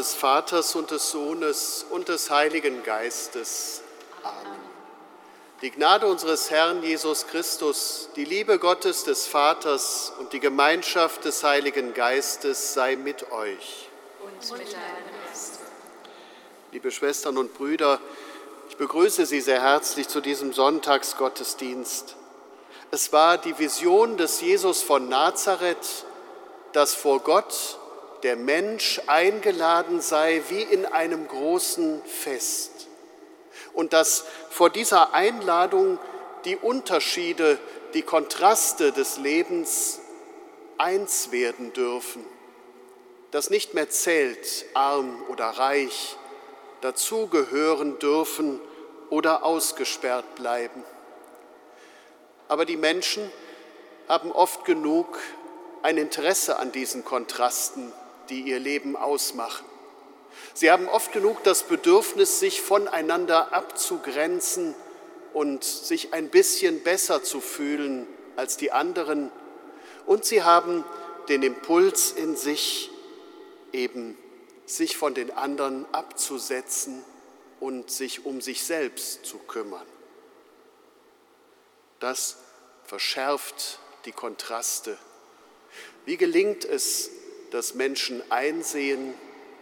Des Vaters und des Sohnes und des Heiligen Geistes. Amen. Die Gnade unseres Herrn Jesus Christus, die Liebe Gottes des Vaters und die Gemeinschaft des Heiligen Geistes sei mit euch. Und mit deinem Geist. Liebe Schwestern und Brüder, ich begrüße Sie sehr herzlich zu diesem Sonntagsgottesdienst. Es war die Vision des Jesus von Nazareth, dass vor Gott der Mensch eingeladen sei wie in einem großen Fest und dass vor dieser Einladung die Unterschiede, die Kontraste des Lebens eins werden dürfen, dass nicht mehr zählt, arm oder reich, dazugehören dürfen oder ausgesperrt bleiben. Aber die Menschen haben oft genug ein Interesse an diesen Kontrasten die ihr Leben ausmachen. Sie haben oft genug das Bedürfnis, sich voneinander abzugrenzen und sich ein bisschen besser zu fühlen als die anderen. Und sie haben den Impuls in sich, eben sich von den anderen abzusetzen und sich um sich selbst zu kümmern. Das verschärft die Kontraste. Wie gelingt es, dass Menschen einsehen,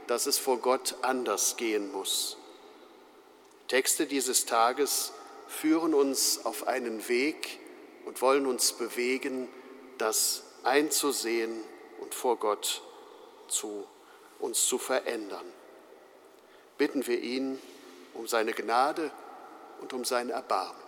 dass es vor Gott anders gehen muss. Texte dieses Tages führen uns auf einen Weg und wollen uns bewegen, das einzusehen und vor Gott zu uns zu verändern. Bitten wir ihn um seine Gnade und um sein Erbarmen.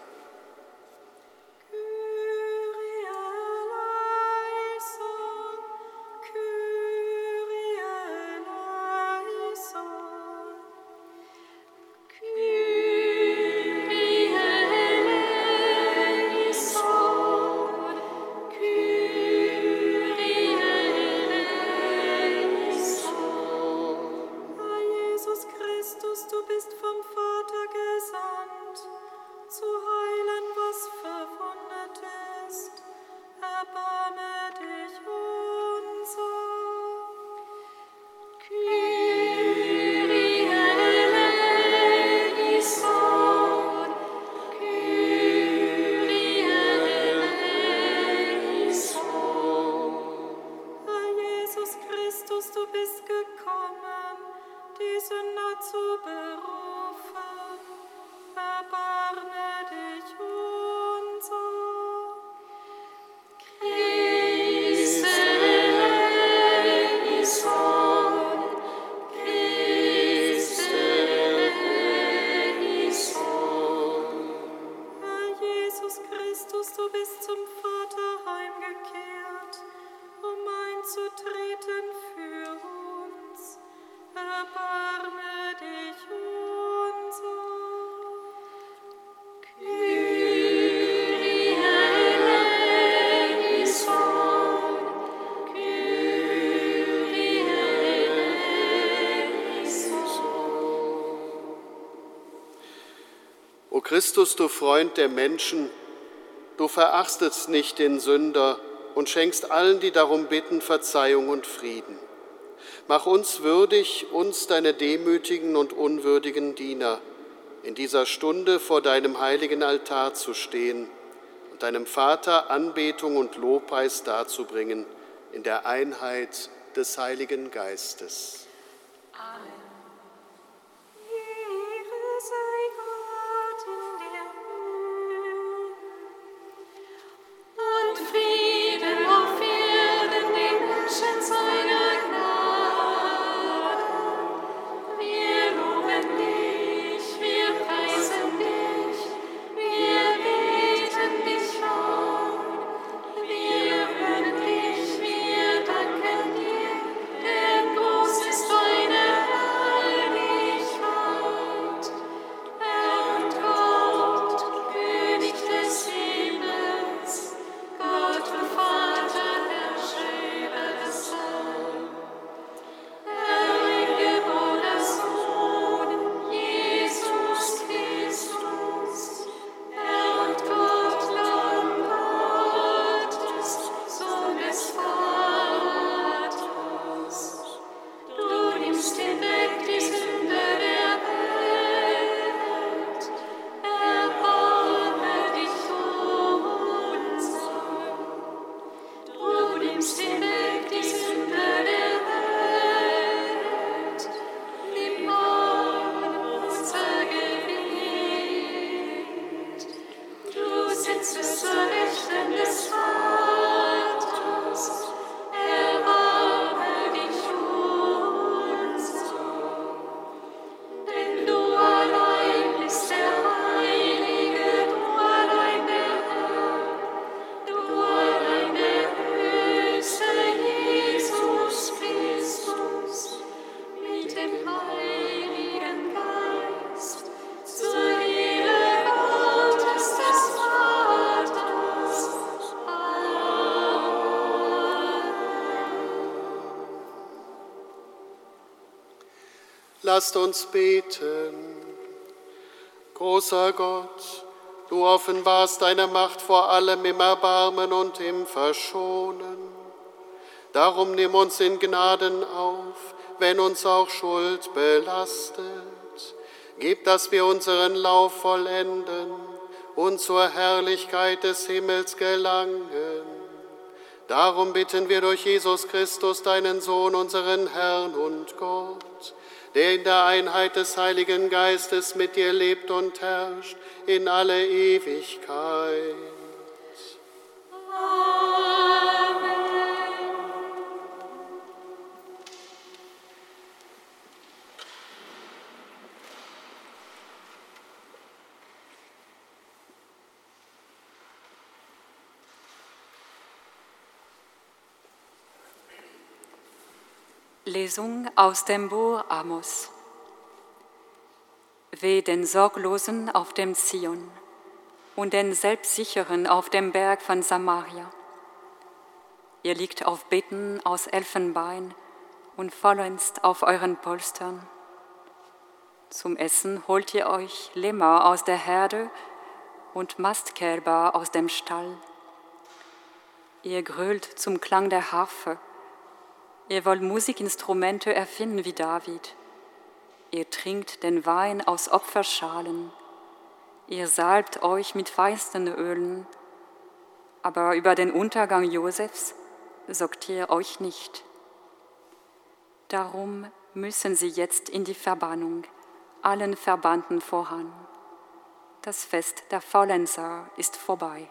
Christus, du Freund der Menschen, du verachtest nicht den Sünder und schenkst allen, die darum bitten, Verzeihung und Frieden. Mach uns würdig, uns deine demütigen und unwürdigen Diener, in dieser Stunde vor deinem heiligen Altar zu stehen und deinem Vater Anbetung und Lobpreis darzubringen in der Einheit des Heiligen Geistes. Amen. Lasst uns beten. Großer Gott, du offenbarst deine Macht vor allem im Erbarmen und im Verschonen. Darum nimm uns in Gnaden auf, wenn uns auch Schuld belastet. Gib, dass wir unseren Lauf vollenden und zur Herrlichkeit des Himmels gelangen. Darum bitten wir durch Jesus Christus, deinen Sohn, unseren Herrn und Gott der in der Einheit des Heiligen Geistes mit dir lebt und herrscht in alle Ewigkeit. Lesung aus dem Buch Amos. Weh den Sorglosen auf dem Zion und den Selbstsicheren auf dem Berg von Samaria. Ihr liegt auf Betten aus Elfenbein und vollends auf euren Polstern. Zum Essen holt ihr euch Lämmer aus der Herde und Mastkälber aus dem Stall. Ihr grölt zum Klang der Harfe Ihr wollt Musikinstrumente erfinden wie David. Ihr trinkt den Wein aus Opferschalen. Ihr salbt euch mit feisten Ölen. Aber über den Untergang Josefs sorgt ihr euch nicht. Darum müssen sie jetzt in die Verbannung, allen Verbannten voran. Das Fest der Faulenzer ist vorbei.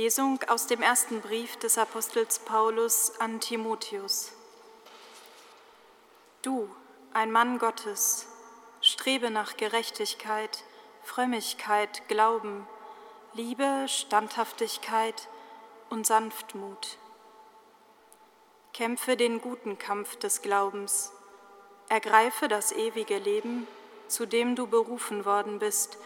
Lesung aus dem ersten Brief des Apostels Paulus an Timotheus. Du, ein Mann Gottes, strebe nach Gerechtigkeit, Frömmigkeit, Glauben, Liebe, Standhaftigkeit und Sanftmut. Kämpfe den guten Kampf des Glaubens, ergreife das ewige Leben, zu dem du berufen worden bist,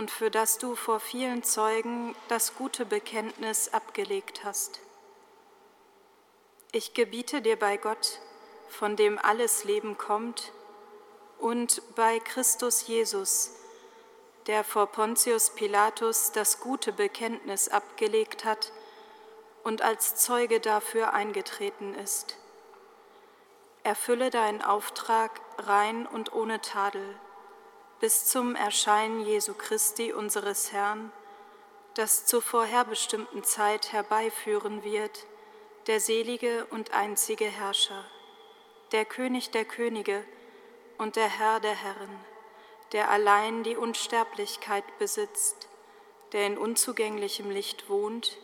und für das du vor vielen Zeugen das gute Bekenntnis abgelegt hast. Ich gebiete dir bei Gott, von dem alles Leben kommt, und bei Christus Jesus, der vor Pontius Pilatus das gute Bekenntnis abgelegt hat und als Zeuge dafür eingetreten ist. Erfülle deinen Auftrag rein und ohne Tadel bis zum Erscheinen Jesu Christi, unseres Herrn, das zur vorherbestimmten Zeit herbeiführen wird, der selige und einzige Herrscher, der König der Könige und der Herr der Herren, der allein die Unsterblichkeit besitzt, der in unzugänglichem Licht wohnt,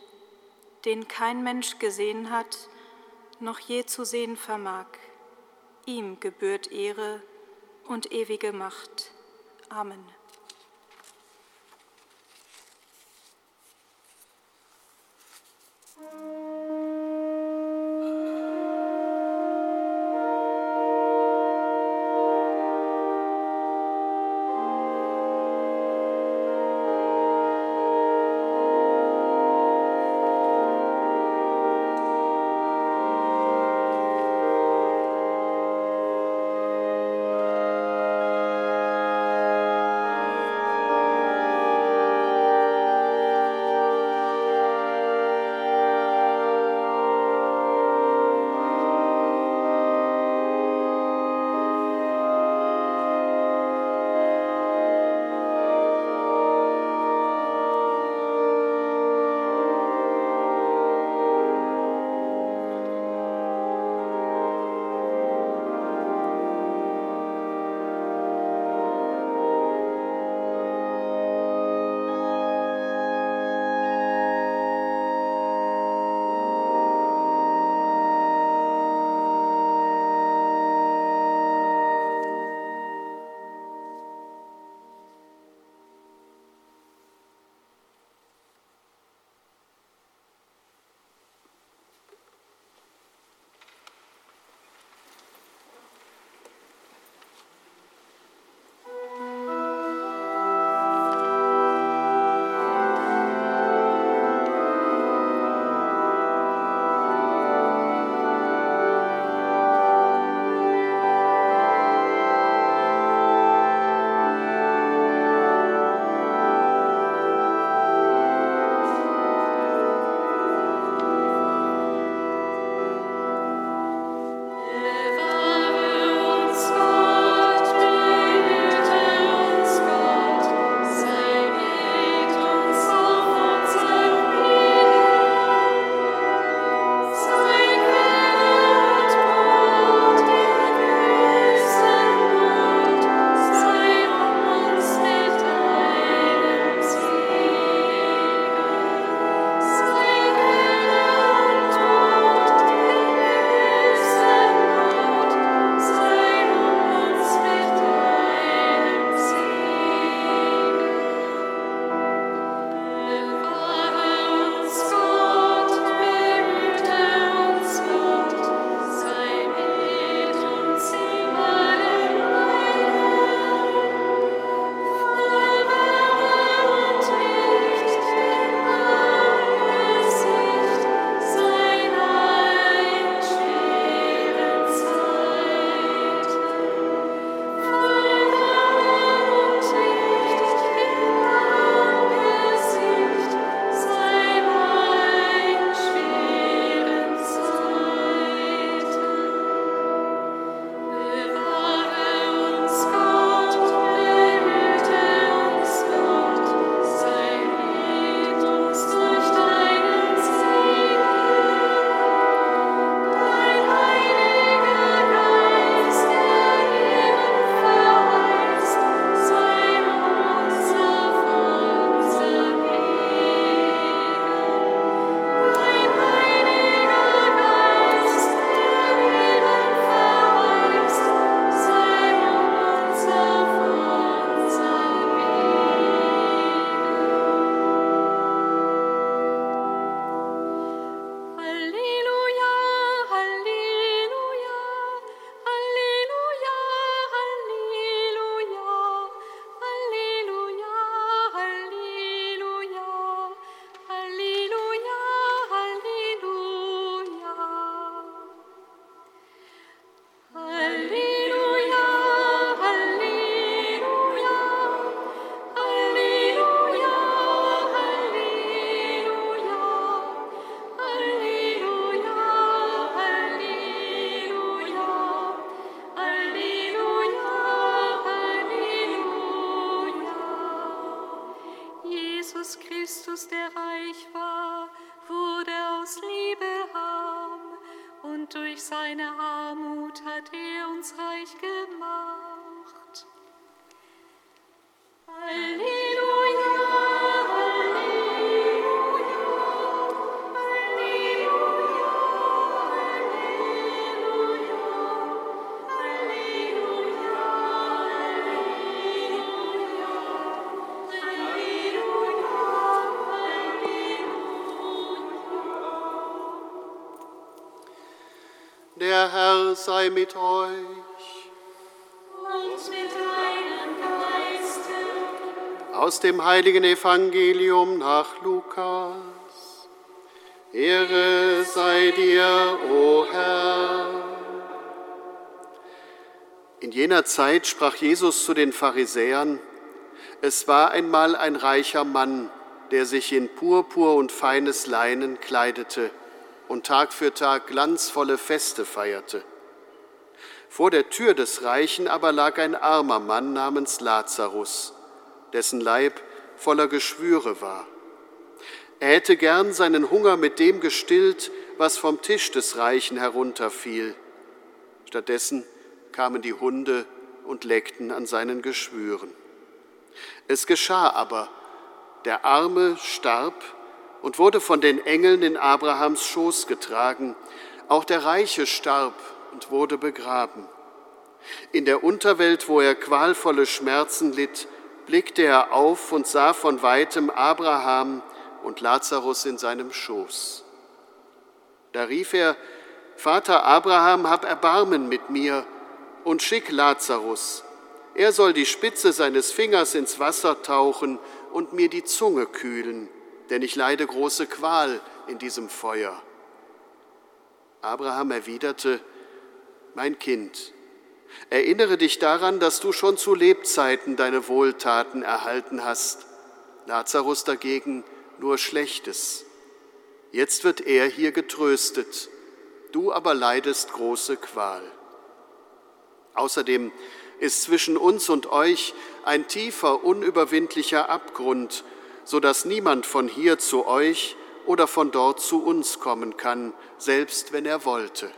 den kein Mensch gesehen hat, noch je zu sehen vermag. Ihm gebührt Ehre und ewige Macht. Amen. Sei mit euch. Und mit deinem Geiste. Aus dem heiligen Evangelium nach Lukas. Ehre sei dir, o Herr. In jener Zeit sprach Jesus zu den Pharisäern, es war einmal ein reicher Mann, der sich in Purpur und feines Leinen kleidete und Tag für Tag glanzvolle Feste feierte. Vor der Tür des Reichen aber lag ein armer Mann namens Lazarus, dessen Leib voller Geschwüre war. Er hätte gern seinen Hunger mit dem gestillt, was vom Tisch des Reichen herunterfiel. Stattdessen kamen die Hunde und leckten an seinen Geschwüren. Es geschah aber, der Arme starb und wurde von den Engeln in Abrahams Schoß getragen. Auch der Reiche starb und wurde begraben. In der Unterwelt, wo er qualvolle Schmerzen litt, blickte er auf und sah von weitem Abraham und Lazarus in seinem Schoß. Da rief er, Vater Abraham, hab Erbarmen mit mir und schick Lazarus. Er soll die Spitze seines Fingers ins Wasser tauchen und mir die Zunge kühlen denn ich leide große Qual in diesem Feuer. Abraham erwiderte, mein Kind, erinnere dich daran, dass du schon zu Lebzeiten deine Wohltaten erhalten hast, Lazarus dagegen nur Schlechtes. Jetzt wird er hier getröstet, du aber leidest große Qual. Außerdem ist zwischen uns und euch ein tiefer, unüberwindlicher Abgrund, so dass niemand von hier zu euch oder von dort zu uns kommen kann, selbst wenn er wollte.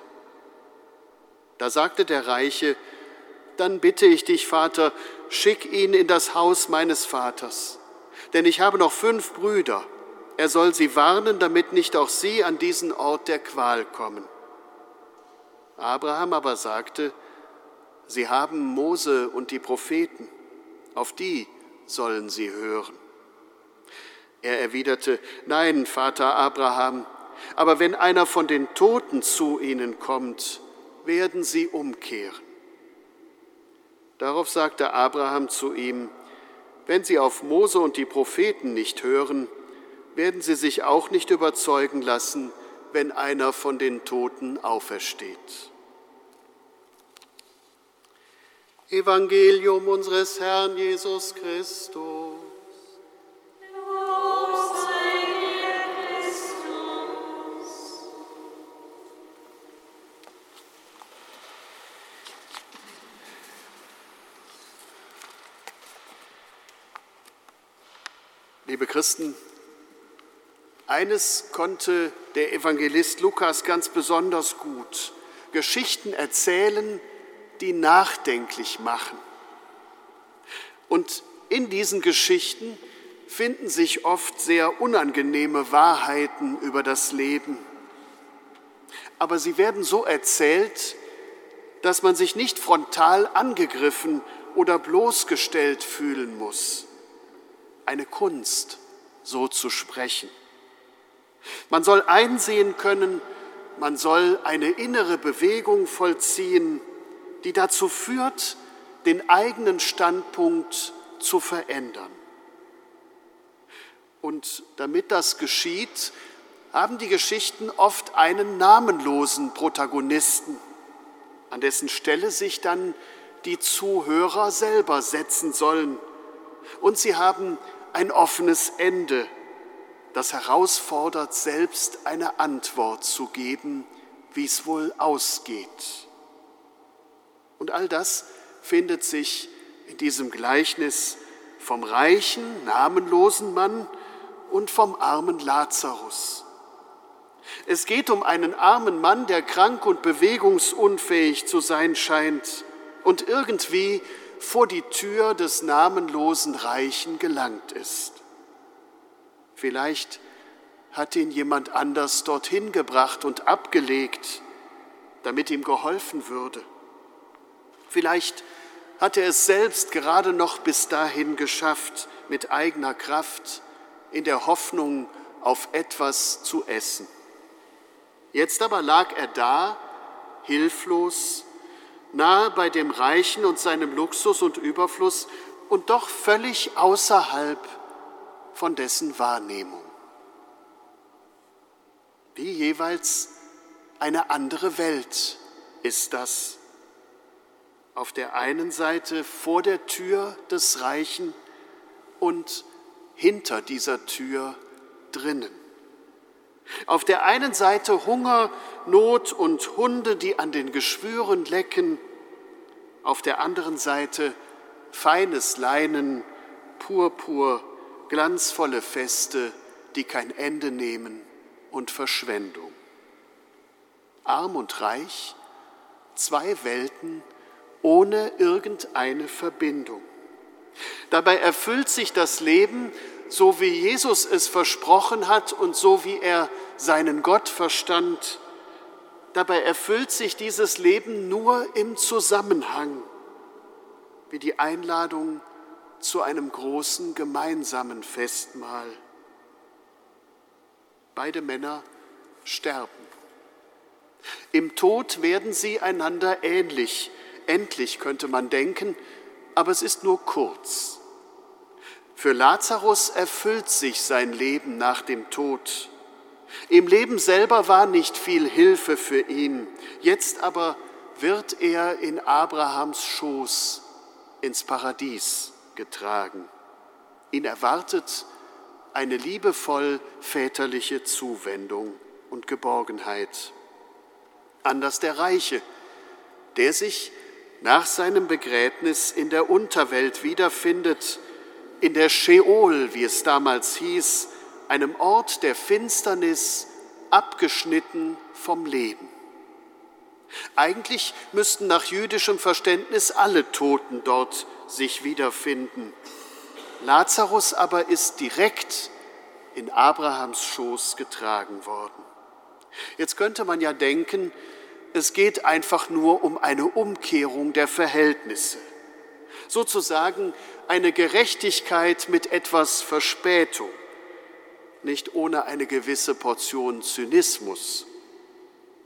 Da sagte der Reiche, dann bitte ich dich, Vater, schick ihn in das Haus meines Vaters, denn ich habe noch fünf Brüder. Er soll sie warnen, damit nicht auch sie an diesen Ort der Qual kommen. Abraham aber sagte, sie haben Mose und die Propheten, auf die sollen sie hören. Er erwiderte, Nein, Vater Abraham, aber wenn einer von den Toten zu ihnen kommt, werden sie umkehren. Darauf sagte Abraham zu ihm, wenn sie auf Mose und die Propheten nicht hören, werden sie sich auch nicht überzeugen lassen, wenn einer von den Toten aufersteht. Evangelium unseres Herrn Jesus Christus. Liebe Christen, eines konnte der Evangelist Lukas ganz besonders gut, Geschichten erzählen, die nachdenklich machen. Und in diesen Geschichten finden sich oft sehr unangenehme Wahrheiten über das Leben. Aber sie werden so erzählt, dass man sich nicht frontal angegriffen oder bloßgestellt fühlen muss eine Kunst, so zu sprechen. Man soll einsehen können, man soll eine innere Bewegung vollziehen, die dazu führt, den eigenen Standpunkt zu verändern. Und damit das geschieht, haben die Geschichten oft einen namenlosen Protagonisten, an dessen Stelle sich dann die Zuhörer selber setzen sollen. Und sie haben ein offenes Ende, das herausfordert, selbst eine Antwort zu geben, wie es wohl ausgeht. Und all das findet sich in diesem Gleichnis vom reichen, namenlosen Mann und vom armen Lazarus. Es geht um einen armen Mann, der krank und bewegungsunfähig zu sein scheint und irgendwie vor die Tür des namenlosen Reichen gelangt ist. Vielleicht hat ihn jemand anders dorthin gebracht und abgelegt, damit ihm geholfen würde. Vielleicht hat er es selbst gerade noch bis dahin geschafft, mit eigener Kraft, in der Hoffnung auf etwas zu essen. Jetzt aber lag er da, hilflos, nahe bei dem Reichen und seinem Luxus und Überfluss und doch völlig außerhalb von dessen Wahrnehmung. Wie jeweils eine andere Welt ist das. Auf der einen Seite vor der Tür des Reichen und hinter dieser Tür drinnen. Auf der einen Seite Hunger, Not und Hunde, die an den Geschwüren lecken. Auf der anderen Seite feines Leinen, Purpur, glanzvolle Feste, die kein Ende nehmen und Verschwendung. Arm und reich, zwei Welten ohne irgendeine Verbindung. Dabei erfüllt sich das Leben so wie Jesus es versprochen hat und so wie er seinen Gott verstand. Dabei erfüllt sich dieses Leben nur im Zusammenhang, wie die Einladung zu einem großen gemeinsamen Festmahl. Beide Männer sterben. Im Tod werden sie einander ähnlich. Endlich könnte man denken, aber es ist nur kurz. Für Lazarus erfüllt sich sein Leben nach dem Tod. Im Leben selber war nicht viel Hilfe für ihn, jetzt aber wird er in Abrahams Schoß ins Paradies getragen. Ihn erwartet eine liebevoll väterliche Zuwendung und Geborgenheit. Anders der Reiche, der sich nach seinem Begräbnis in der Unterwelt wiederfindet, in der Sheol, wie es damals hieß, einem Ort der Finsternis, abgeschnitten vom Leben. Eigentlich müssten nach jüdischem Verständnis alle Toten dort sich wiederfinden. Lazarus aber ist direkt in Abrahams Schoß getragen worden. Jetzt könnte man ja denken, es geht einfach nur um eine Umkehrung der Verhältnisse sozusagen eine Gerechtigkeit mit etwas Verspätung, nicht ohne eine gewisse Portion Zynismus.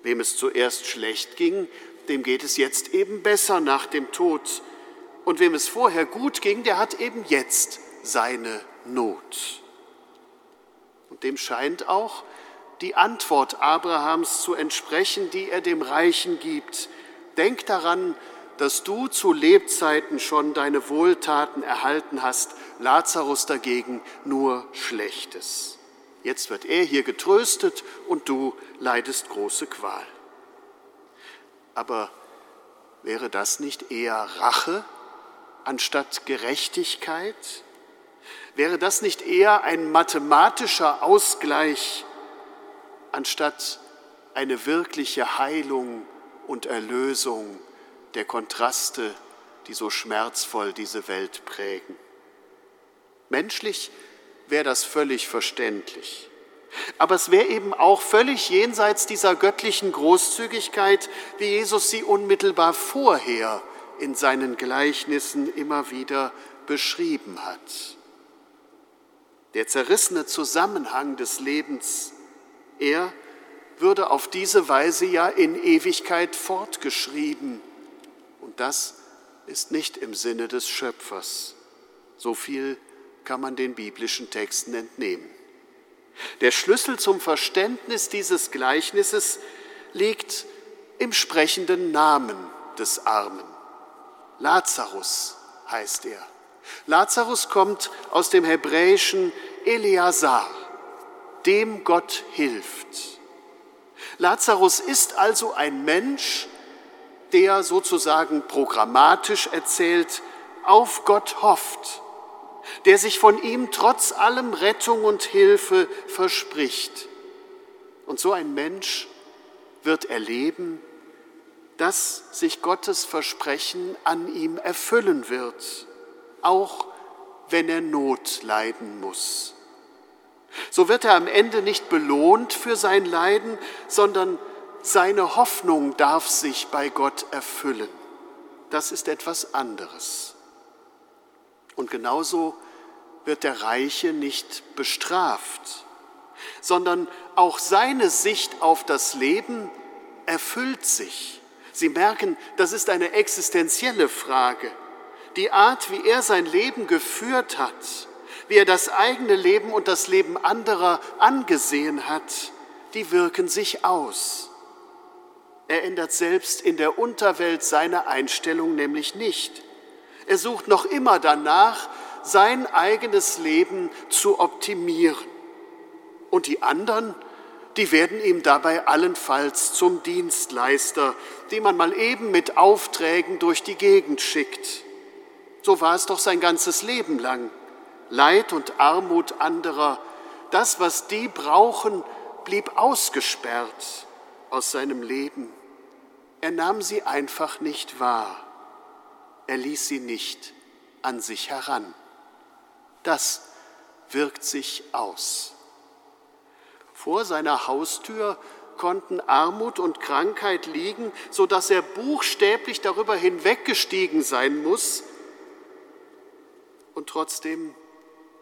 Wem es zuerst schlecht ging, dem geht es jetzt eben besser nach dem Tod. Und wem es vorher gut ging, der hat eben jetzt seine Not. Und dem scheint auch die Antwort Abrahams zu entsprechen, die er dem Reichen gibt. Denk daran, dass du zu Lebzeiten schon deine Wohltaten erhalten hast, Lazarus dagegen nur Schlechtes. Jetzt wird er hier getröstet und du leidest große Qual. Aber wäre das nicht eher Rache anstatt Gerechtigkeit? Wäre das nicht eher ein mathematischer Ausgleich anstatt eine wirkliche Heilung und Erlösung der Kontraste, die so schmerzvoll diese Welt prägen. Menschlich wäre das völlig verständlich. Aber es wäre eben auch völlig jenseits dieser göttlichen Großzügigkeit, wie Jesus sie unmittelbar vorher in seinen Gleichnissen immer wieder beschrieben hat. Der zerrissene Zusammenhang des Lebens, er würde auf diese Weise ja in Ewigkeit fortgeschrieben und das ist nicht im Sinne des Schöpfers. So viel kann man den biblischen Texten entnehmen. Der Schlüssel zum Verständnis dieses Gleichnisses liegt im sprechenden Namen des Armen. Lazarus heißt er. Lazarus kommt aus dem hebräischen Eleazar, dem Gott hilft. Lazarus ist also ein Mensch, der sozusagen programmatisch erzählt, auf Gott hofft, der sich von ihm trotz allem Rettung und Hilfe verspricht. Und so ein Mensch wird erleben, dass sich Gottes Versprechen an ihm erfüllen wird, auch wenn er Not leiden muss. So wird er am Ende nicht belohnt für sein Leiden, sondern seine Hoffnung darf sich bei Gott erfüllen. Das ist etwas anderes. Und genauso wird der Reiche nicht bestraft, sondern auch seine Sicht auf das Leben erfüllt sich. Sie merken, das ist eine existenzielle Frage. Die Art, wie er sein Leben geführt hat, wie er das eigene Leben und das Leben anderer angesehen hat, die wirken sich aus. Er ändert selbst in der Unterwelt seine Einstellung nämlich nicht. Er sucht noch immer danach, sein eigenes Leben zu optimieren. Und die anderen, die werden ihm dabei allenfalls zum Dienstleister, den man mal eben mit Aufträgen durch die Gegend schickt. So war es doch sein ganzes Leben lang. Leid und Armut anderer, das, was die brauchen, blieb ausgesperrt aus seinem Leben. Er nahm sie einfach nicht wahr. Er ließ sie nicht an sich heran. Das wirkt sich aus. Vor seiner Haustür konnten Armut und Krankheit liegen, so dass er buchstäblich darüber hinweggestiegen sein muss. Und trotzdem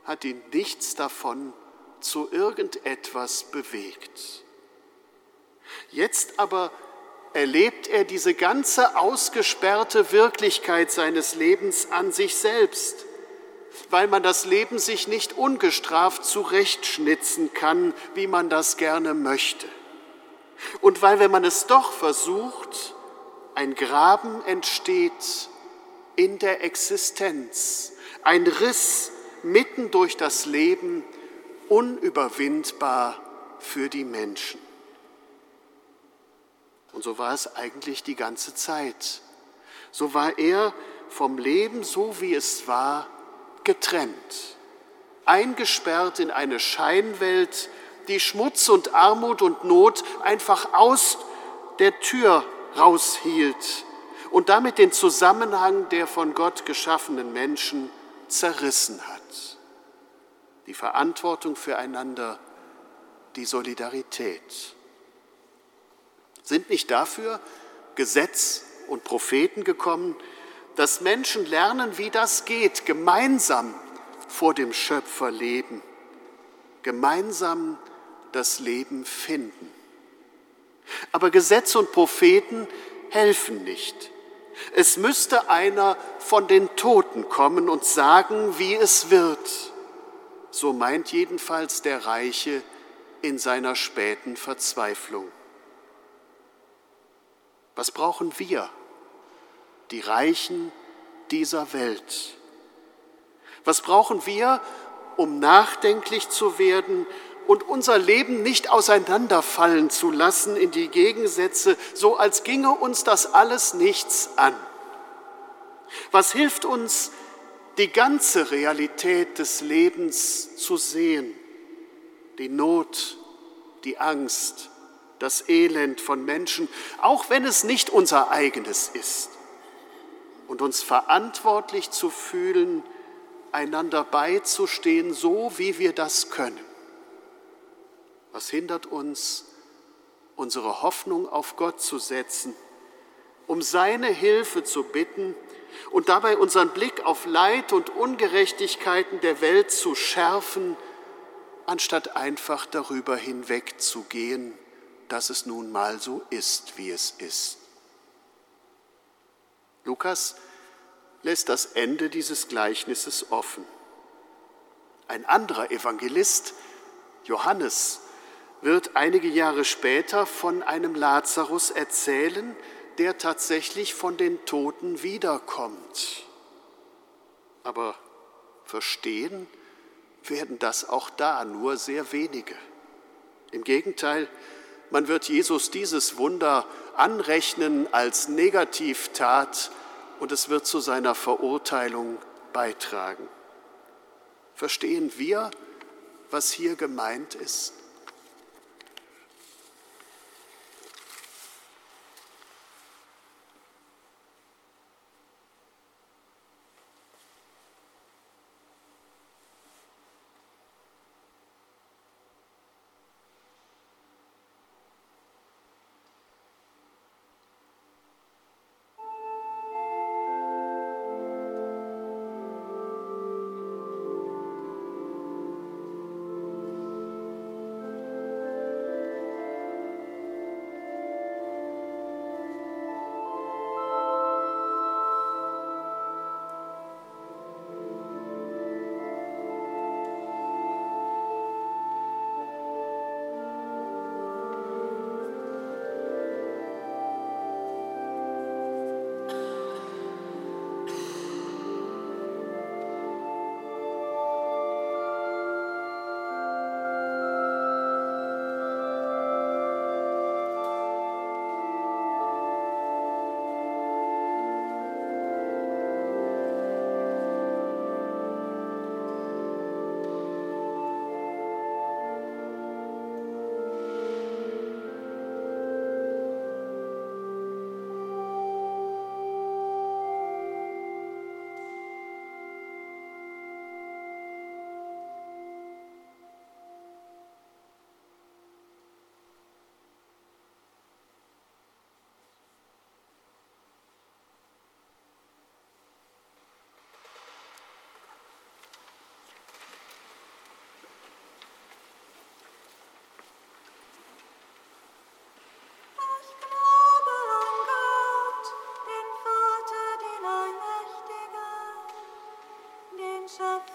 hat ihn nichts davon zu irgendetwas bewegt. Jetzt aber erlebt er diese ganze ausgesperrte Wirklichkeit seines Lebens an sich selbst, weil man das Leben sich nicht ungestraft zurechtschnitzen kann, wie man das gerne möchte. Und weil, wenn man es doch versucht, ein Graben entsteht in der Existenz, ein Riss mitten durch das Leben, unüberwindbar für die Menschen. Und so war es eigentlich die ganze Zeit. So war er vom Leben, so wie es war, getrennt, eingesperrt in eine Scheinwelt, die Schmutz und Armut und Not einfach aus der Tür raushielt und damit den Zusammenhang der von Gott geschaffenen Menschen zerrissen hat. Die Verantwortung füreinander, die Solidarität. Sind nicht dafür Gesetz und Propheten gekommen, dass Menschen lernen, wie das geht, gemeinsam vor dem Schöpfer leben, gemeinsam das Leben finden. Aber Gesetz und Propheten helfen nicht. Es müsste einer von den Toten kommen und sagen, wie es wird. So meint jedenfalls der Reiche in seiner späten Verzweiflung. Was brauchen wir, die Reichen dieser Welt? Was brauchen wir, um nachdenklich zu werden und unser Leben nicht auseinanderfallen zu lassen in die Gegensätze, so als ginge uns das alles nichts an? Was hilft uns, die ganze Realität des Lebens zu sehen? Die Not, die Angst, das Elend von Menschen, auch wenn es nicht unser eigenes ist. Und uns verantwortlich zu fühlen, einander beizustehen, so wie wir das können. Was hindert uns, unsere Hoffnung auf Gott zu setzen, um seine Hilfe zu bitten und dabei unseren Blick auf Leid und Ungerechtigkeiten der Welt zu schärfen, anstatt einfach darüber hinwegzugehen dass es nun mal so ist, wie es ist. Lukas lässt das Ende dieses Gleichnisses offen. Ein anderer Evangelist, Johannes, wird einige Jahre später von einem Lazarus erzählen, der tatsächlich von den Toten wiederkommt. Aber verstehen werden das auch da nur sehr wenige. Im Gegenteil, man wird Jesus dieses Wunder anrechnen als Negativtat und es wird zu seiner Verurteilung beitragen. Verstehen wir, was hier gemeint ist? of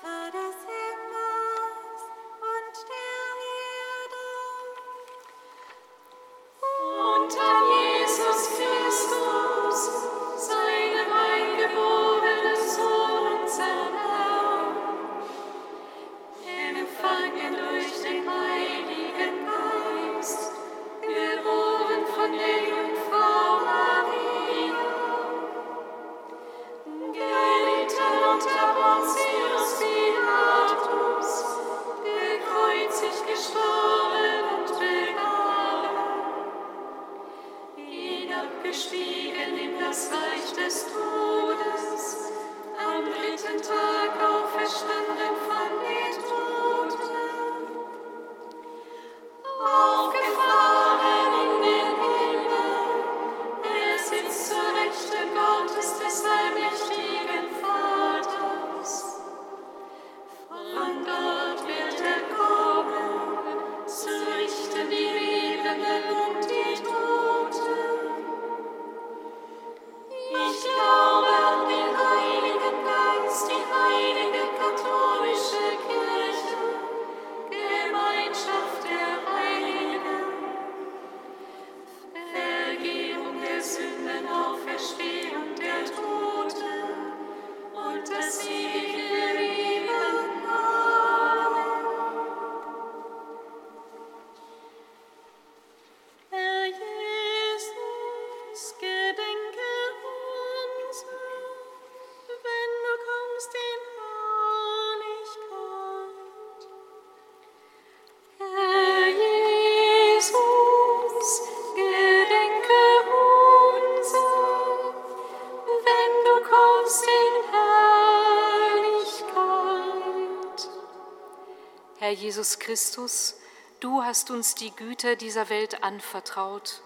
Herr Jesus Christus, du hast uns die Güter dieser Welt anvertraut.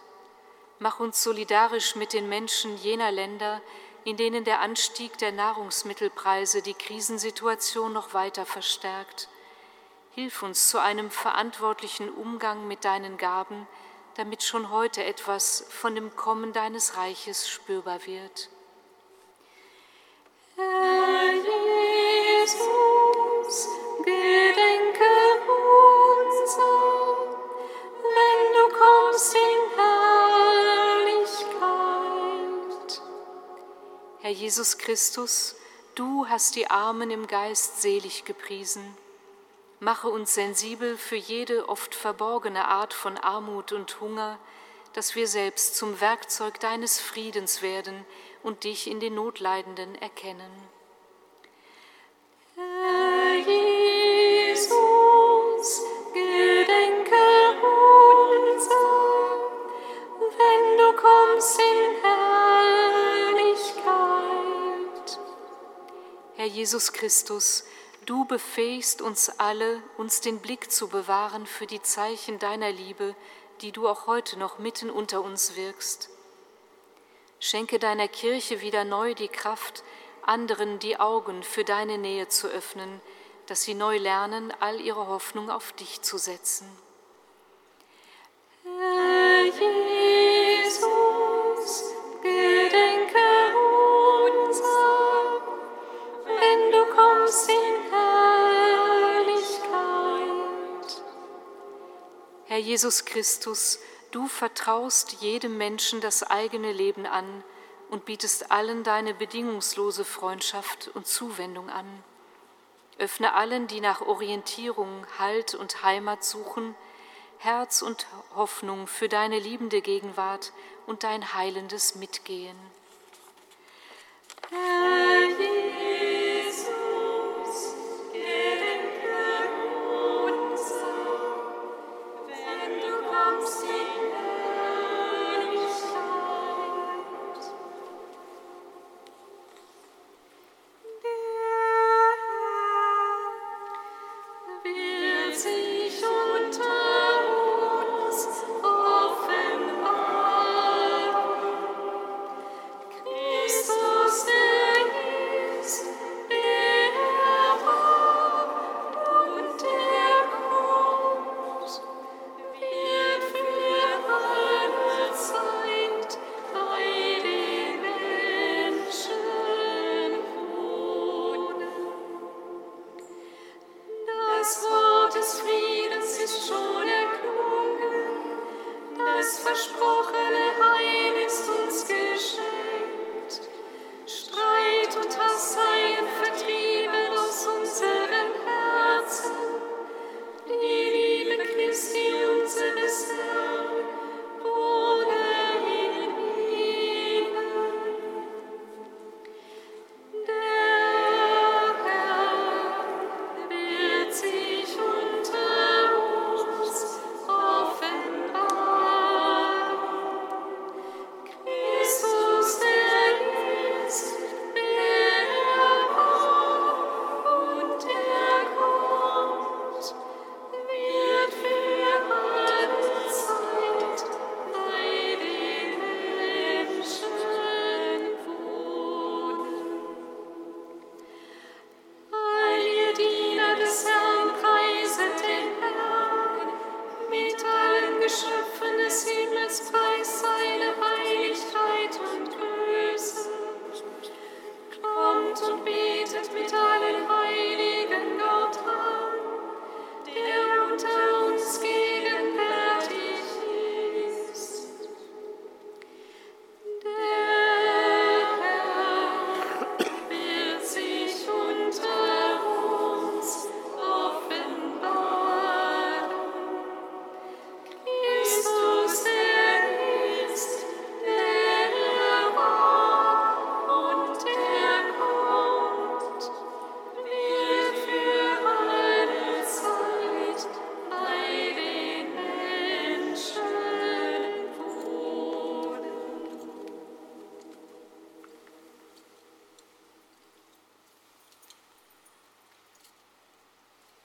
Mach uns solidarisch mit den Menschen jener Länder, in denen der Anstieg der Nahrungsmittelpreise die Krisensituation noch weiter verstärkt. Hilf uns zu einem verantwortlichen Umgang mit deinen Gaben, damit schon heute etwas von dem Kommen deines Reiches spürbar wird. Jesus Christus, du hast die Armen im Geist selig gepriesen. Mache uns sensibel für jede oft verborgene Art von Armut und Hunger, dass wir selbst zum Werkzeug deines Friedens werden und dich in den Notleidenden erkennen. Herr Jesus, Herr Jesus Christus, du befähigst uns alle, uns den Blick zu bewahren für die Zeichen deiner Liebe, die du auch heute noch mitten unter uns wirkst. Schenke deiner Kirche wieder neu die Kraft, anderen die Augen für deine Nähe zu öffnen, dass sie neu lernen, all ihre Hoffnung auf dich zu setzen. Herr Jesus, Herr Jesus Christus, du vertraust jedem Menschen das eigene Leben an und bietest allen deine bedingungslose Freundschaft und Zuwendung an. Öffne allen, die nach Orientierung, Halt und Heimat suchen, Herz und Hoffnung für deine liebende Gegenwart und dein heilendes Mitgehen. Herr Jesus,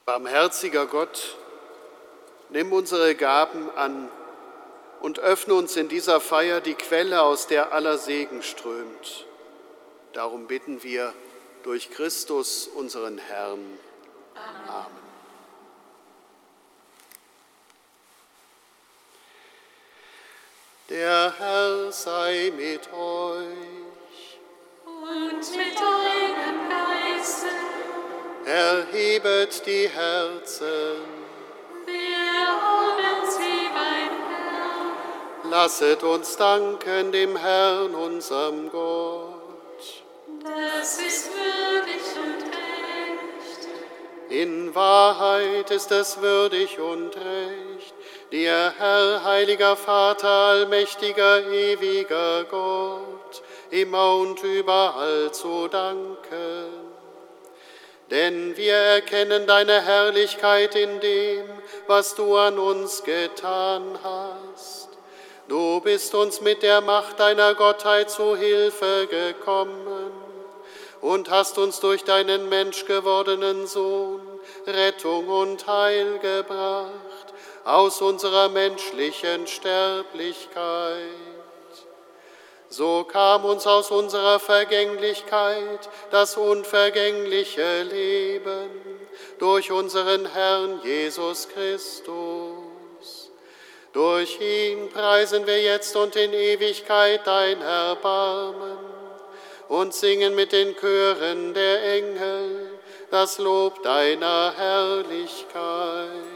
Barmherziger Gott, nimm unsere Gaben an und öffne uns in dieser Feier die Quelle, aus der aller Segen strömt. Darum bitten wir durch Christus, unseren Herrn. Amen. Der Herr sei mit euch. Und mit Geiste. Erhebet die Herzen. Wir haben sie beim Herrn. Lasset uns danken dem Herrn, unserem Gott. Das ist würdig und recht. In Wahrheit ist es würdig und recht, dir, Herr, heiliger Vater, allmächtiger, ewiger Gott, immer und überall zu danken. Denn wir erkennen deine Herrlichkeit in dem, was du an uns getan hast. Du bist uns mit der Macht deiner Gottheit zu Hilfe gekommen und hast uns durch deinen menschgewordenen Sohn Rettung und Heil gebracht aus unserer menschlichen Sterblichkeit. So kam uns aus unserer Vergänglichkeit das unvergängliche Leben durch unseren Herrn Jesus Christus. Durch ihn preisen wir jetzt und in Ewigkeit dein Erbarmen und singen mit den Chören der Engel das Lob deiner Herrlichkeit.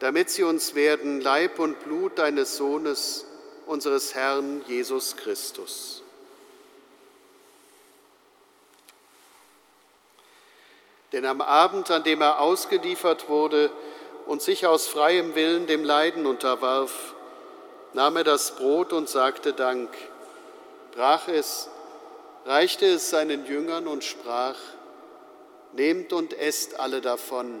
damit sie uns werden Leib und Blut deines Sohnes, unseres Herrn Jesus Christus. Denn am Abend, an dem er ausgeliefert wurde und sich aus freiem Willen dem Leiden unterwarf, nahm er das Brot und sagte Dank, brach es, reichte es seinen Jüngern und sprach, Nehmt und esst alle davon,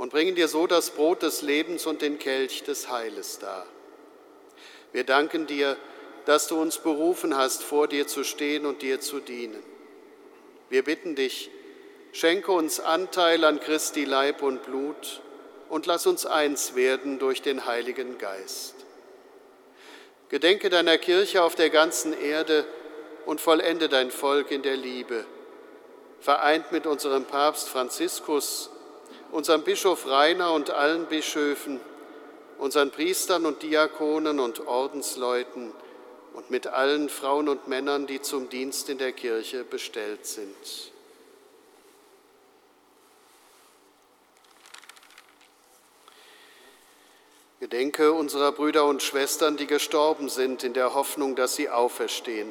und bringen dir so das Brot des Lebens und den Kelch des Heiles dar. Wir danken dir, dass du uns berufen hast, vor dir zu stehen und dir zu dienen. Wir bitten dich, schenke uns Anteil an Christi Leib und Blut und lass uns eins werden durch den Heiligen Geist. Gedenke deiner Kirche auf der ganzen Erde und vollende dein Volk in der Liebe, vereint mit unserem Papst Franziskus, unserem Bischof Rainer und allen Bischöfen, unseren Priestern und Diakonen und Ordensleuten und mit allen Frauen und Männern, die zum Dienst in der Kirche bestellt sind. Gedenke unserer Brüder und Schwestern, die gestorben sind, in der Hoffnung, dass sie auferstehen.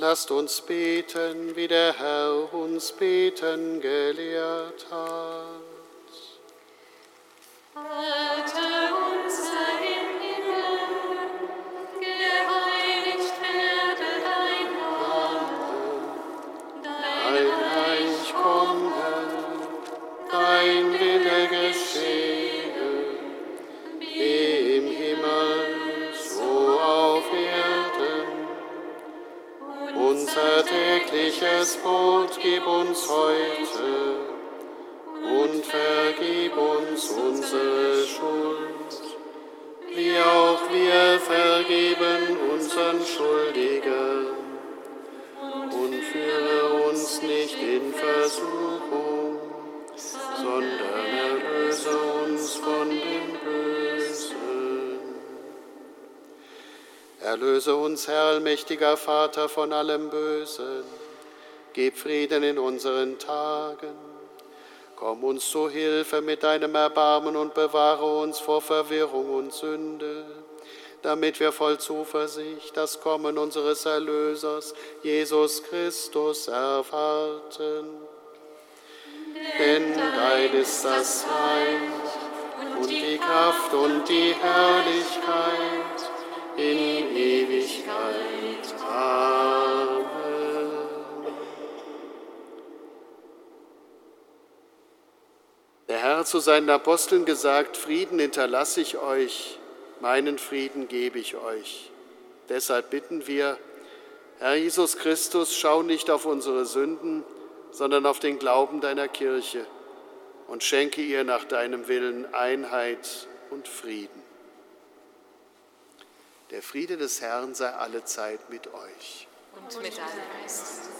Lasst uns beten, wie der Herr uns beten gelehrt hat. Vater unser tägliches Brot gib uns heute und vergib uns unsere Schuld, wie auch wir vergeben unseren Schuldigen. Und führe Erlöse uns, Herr allmächtiger Vater, von allem Bösen. Gib Frieden in unseren Tagen. Komm uns zu Hilfe mit deinem Erbarmen und bewahre uns vor Verwirrung und Sünde, damit wir voll Zuversicht das Kommen unseres Erlösers, Jesus Christus, erwarten. Denn dein ist das Reich und die Kraft und die Herrlichkeit in Ewigkeit. Amen. Der Herr zu seinen Aposteln gesagt, Frieden hinterlasse ich euch, meinen Frieden gebe ich euch. Deshalb bitten wir, Herr Jesus Christus, schau nicht auf unsere Sünden, sondern auf den Glauben deiner Kirche und schenke ihr nach deinem Willen Einheit und Frieden. Der Friede des Herrn sei alle Zeit mit euch. Und mit deinem Geist.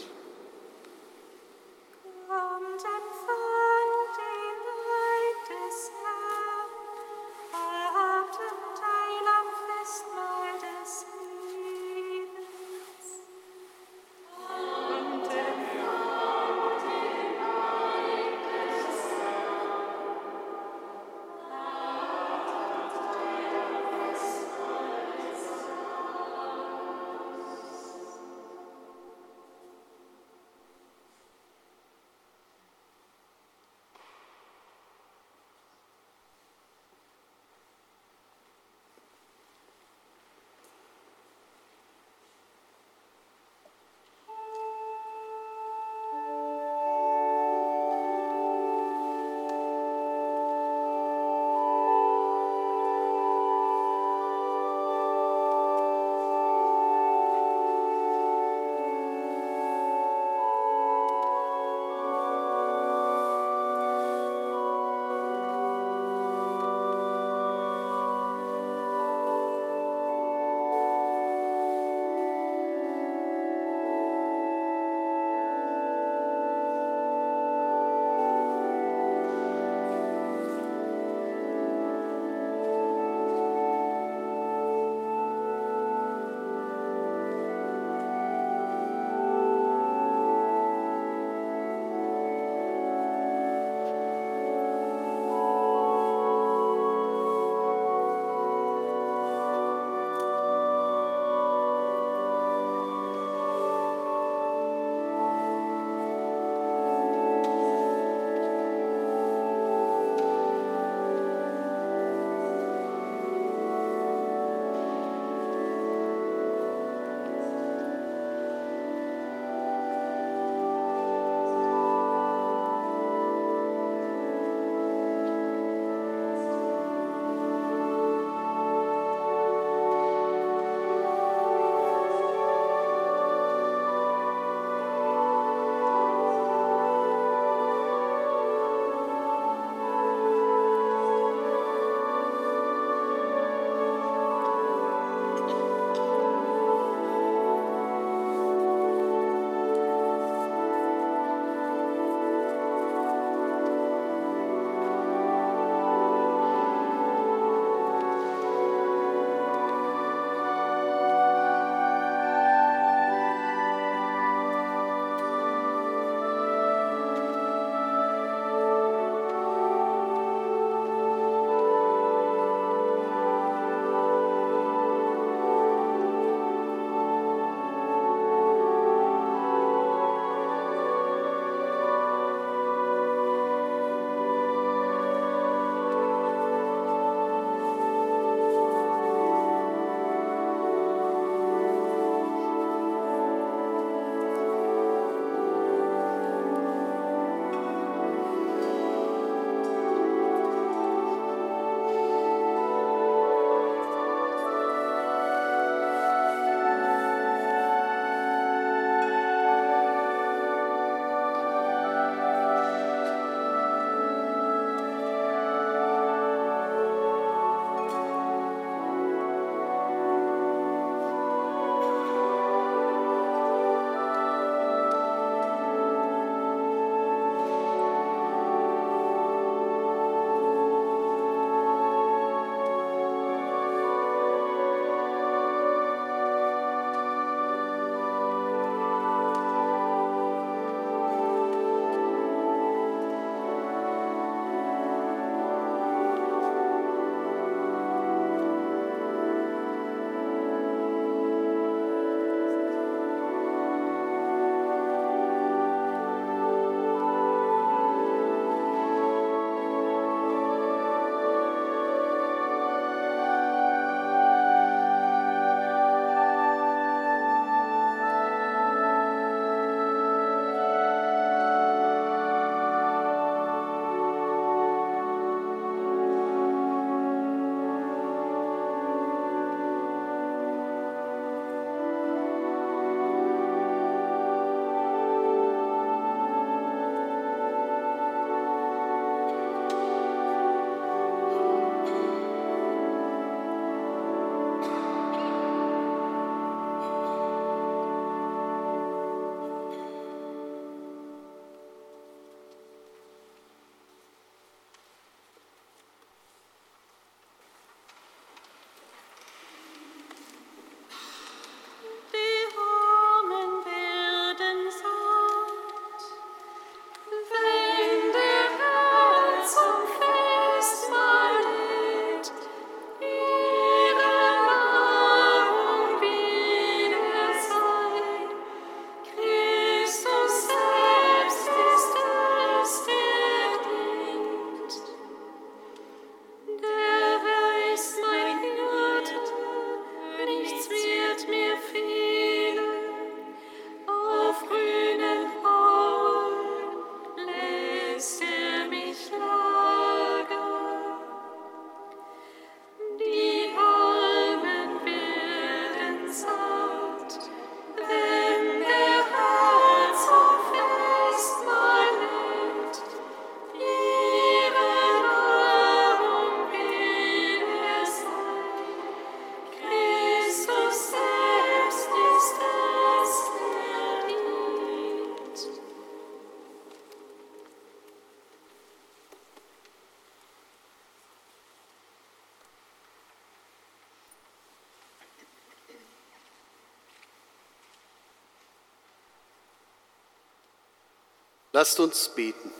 Lasst uns beten.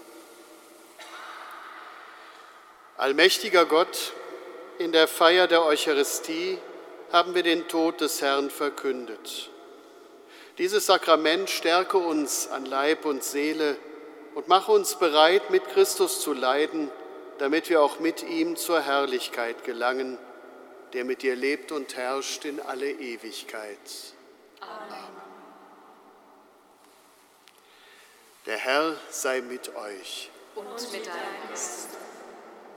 Allmächtiger Gott, in der Feier der Eucharistie haben wir den Tod des Herrn verkündet. Dieses Sakrament stärke uns an Leib und Seele und mache uns bereit, mit Christus zu leiden, damit wir auch mit ihm zur Herrlichkeit gelangen, der mit dir lebt und herrscht in alle Ewigkeit. Amen. Der Herr sei mit euch. Und mit deinem Geist.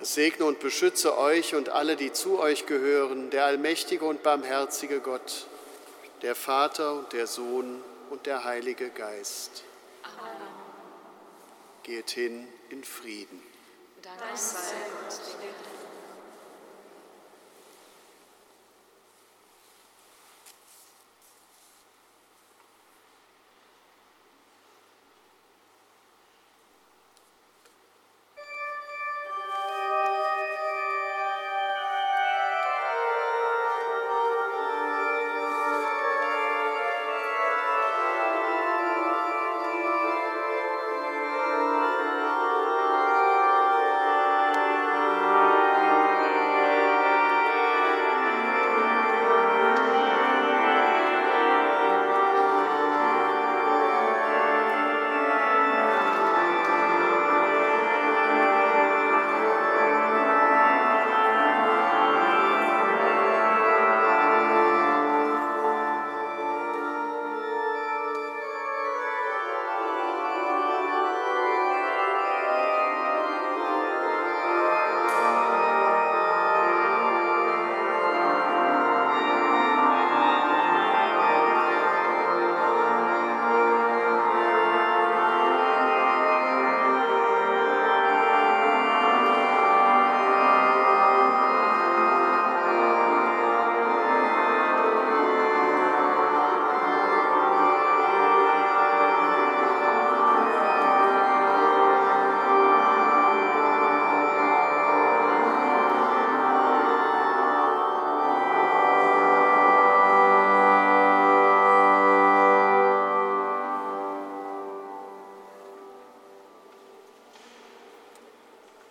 Es segne und beschütze euch und alle, die zu euch gehören, der allmächtige und barmherzige Gott, der Vater und der Sohn und der Heilige Geist. Amen. Geht hin in Frieden. Dank sei Gott,